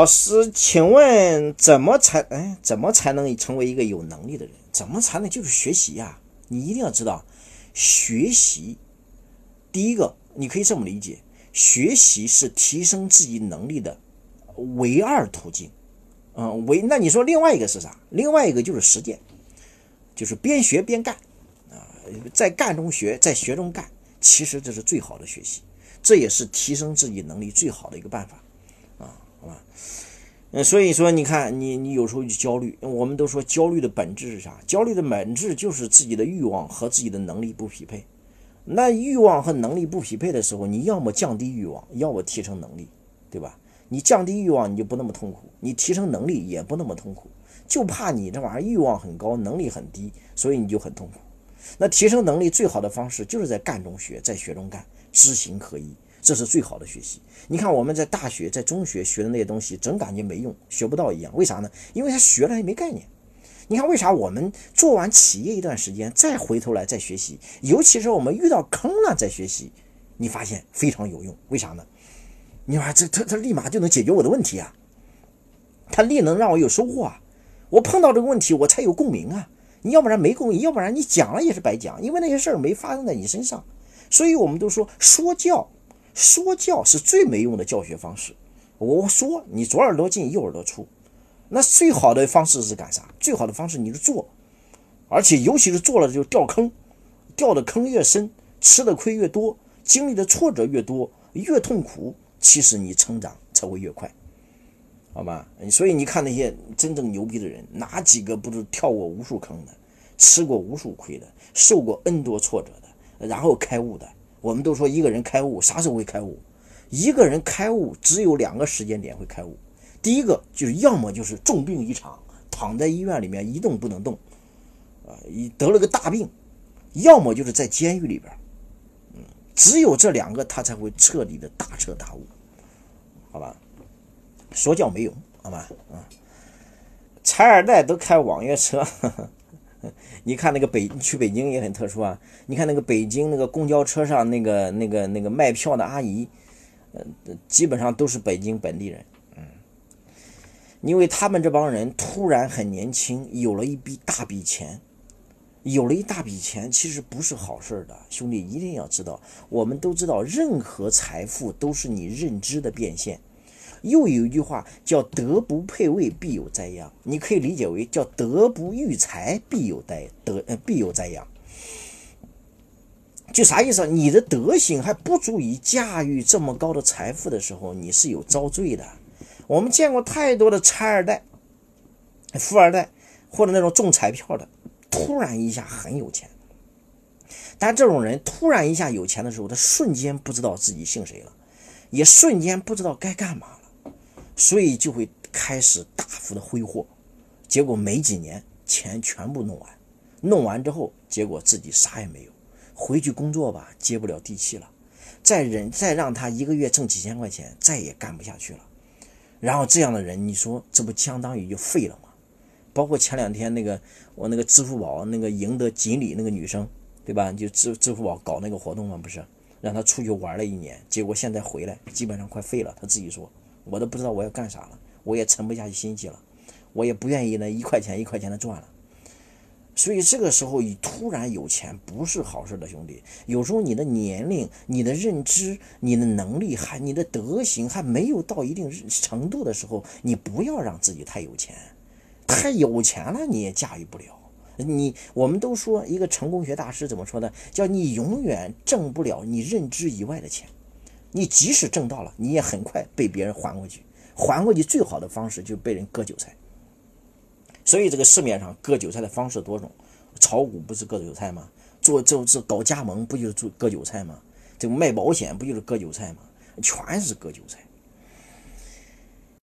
老师，请问怎么才哎怎么才能成为一个有能力的人？怎么才能就是学习呀？你一定要知道，学习第一个你可以这么理解，学习是提升自己能力的唯二途径。嗯，唯那你说另外一个是啥？另外一个就是实践，就是边学边干啊，在干中学，在学中干。其实这是最好的学习，这也是提升自己能力最好的一个办法，啊，好吧，嗯，所以说你看，你你有时候就焦虑，我们都说焦虑的本质是啥？焦虑的本质就是自己的欲望和自己的能力不匹配。那欲望和能力不匹配的时候，你要么降低欲望，要么提升能力，对吧？你降低欲望，你就不那么痛苦；你提升能力也不那么痛苦，就怕你这玩意儿欲望很高，能力很低，所以你就很痛苦。那提升能力最好的方式就是在干中学，在学中干，知行合一，这是最好的学习。你看我们在大学、在中学学的那些东西，总感觉没用，学不到一样。为啥呢？因为他学了也没概念。你看为啥我们做完企业一段时间，再回头来再学习，尤其是我们遇到坑了再学习，你发现非常有用。为啥呢？你说这他他立马就能解决我的问题啊，他立能让我有收获啊，我碰到这个问题我才有共鸣啊。你要不然没共鸣，要不然你讲了也是白讲，因为那些事儿没发生在你身上。所以我们都说说教，说教是最没用的教学方式。我说你左耳朵进右耳朵出，那最好的方式是干啥？最好的方式你是做，而且尤其是做了就掉坑，掉的坑越深，吃的亏越多，经历的挫折越多，越痛苦，其实你成长才会越快。好吧，所以你看那些真正牛逼的人，哪几个不是跳过无数坑的，吃过无数亏的，受过 N 多挫折的，然后开悟的？我们都说一个人开悟啥时候会开悟？一个人开悟只有两个时间点会开悟，第一个就是要么就是重病一场，躺在医院里面一动不能动，啊，一得了个大病；要么就是在监狱里边，嗯，只有这两个他才会彻底的大彻大悟，好吧？说教没用，好吧？啊，拆二代都开网约车，你看那个北去北京也很特殊啊。你看那个北京那个公交车上那个那个那个卖票的阿姨，呃，基本上都是北京本地人，嗯，因为他们这帮人突然很年轻，有了一笔大笔钱，有了一大笔钱，其实不是好事儿的，兄弟一定要知道，我们都知道，任何财富都是你认知的变现。又有一句话叫“德不配位，必有灾殃”，你可以理解为叫“德不育才，必有灾德呃必有灾殃”。就啥意思？你的德行还不足以驾驭这么高的财富的时候，你是有遭罪的。我们见过太多的拆二代、富二代，或者那种中彩票的，突然一下很有钱。但这种人突然一下有钱的时候，他瞬间不知道自己姓谁了，也瞬间不知道该干嘛。所以就会开始大幅的挥霍，结果没几年钱全部弄完，弄完之后结果自己啥也没有，回去工作吧接不了地气了，再忍再让他一个月挣几千块钱再也干不下去了，然后这样的人你说这不相当于就废了吗？包括前两天那个我那个支付宝那个赢得锦鲤那个女生，对吧？就支支付宝搞那个活动嘛，不是让他出去玩了一年，结果现在回来基本上快废了，他自己说。我都不知道我要干啥了，我也沉不下去心气了，我也不愿意那一块钱一块钱的赚了。所以这个时候，你突然有钱不是好事的，兄弟。有时候你的年龄、你的认知、你的能力还、你的德行还没有到一定程度的时候，你不要让自己太有钱，太有钱了你也驾驭不了。你我们都说一个成功学大师怎么说的？叫你永远挣不了你认知以外的钱。你即使挣到了，你也很快被别人还回去。还回去最好的方式就被人割韭菜。所以这个市面上割韭菜的方式多种，炒股不是割韭菜吗？做这这搞加盟不就是做割韭菜吗？这个卖保险不就是割韭菜吗？全是割韭菜。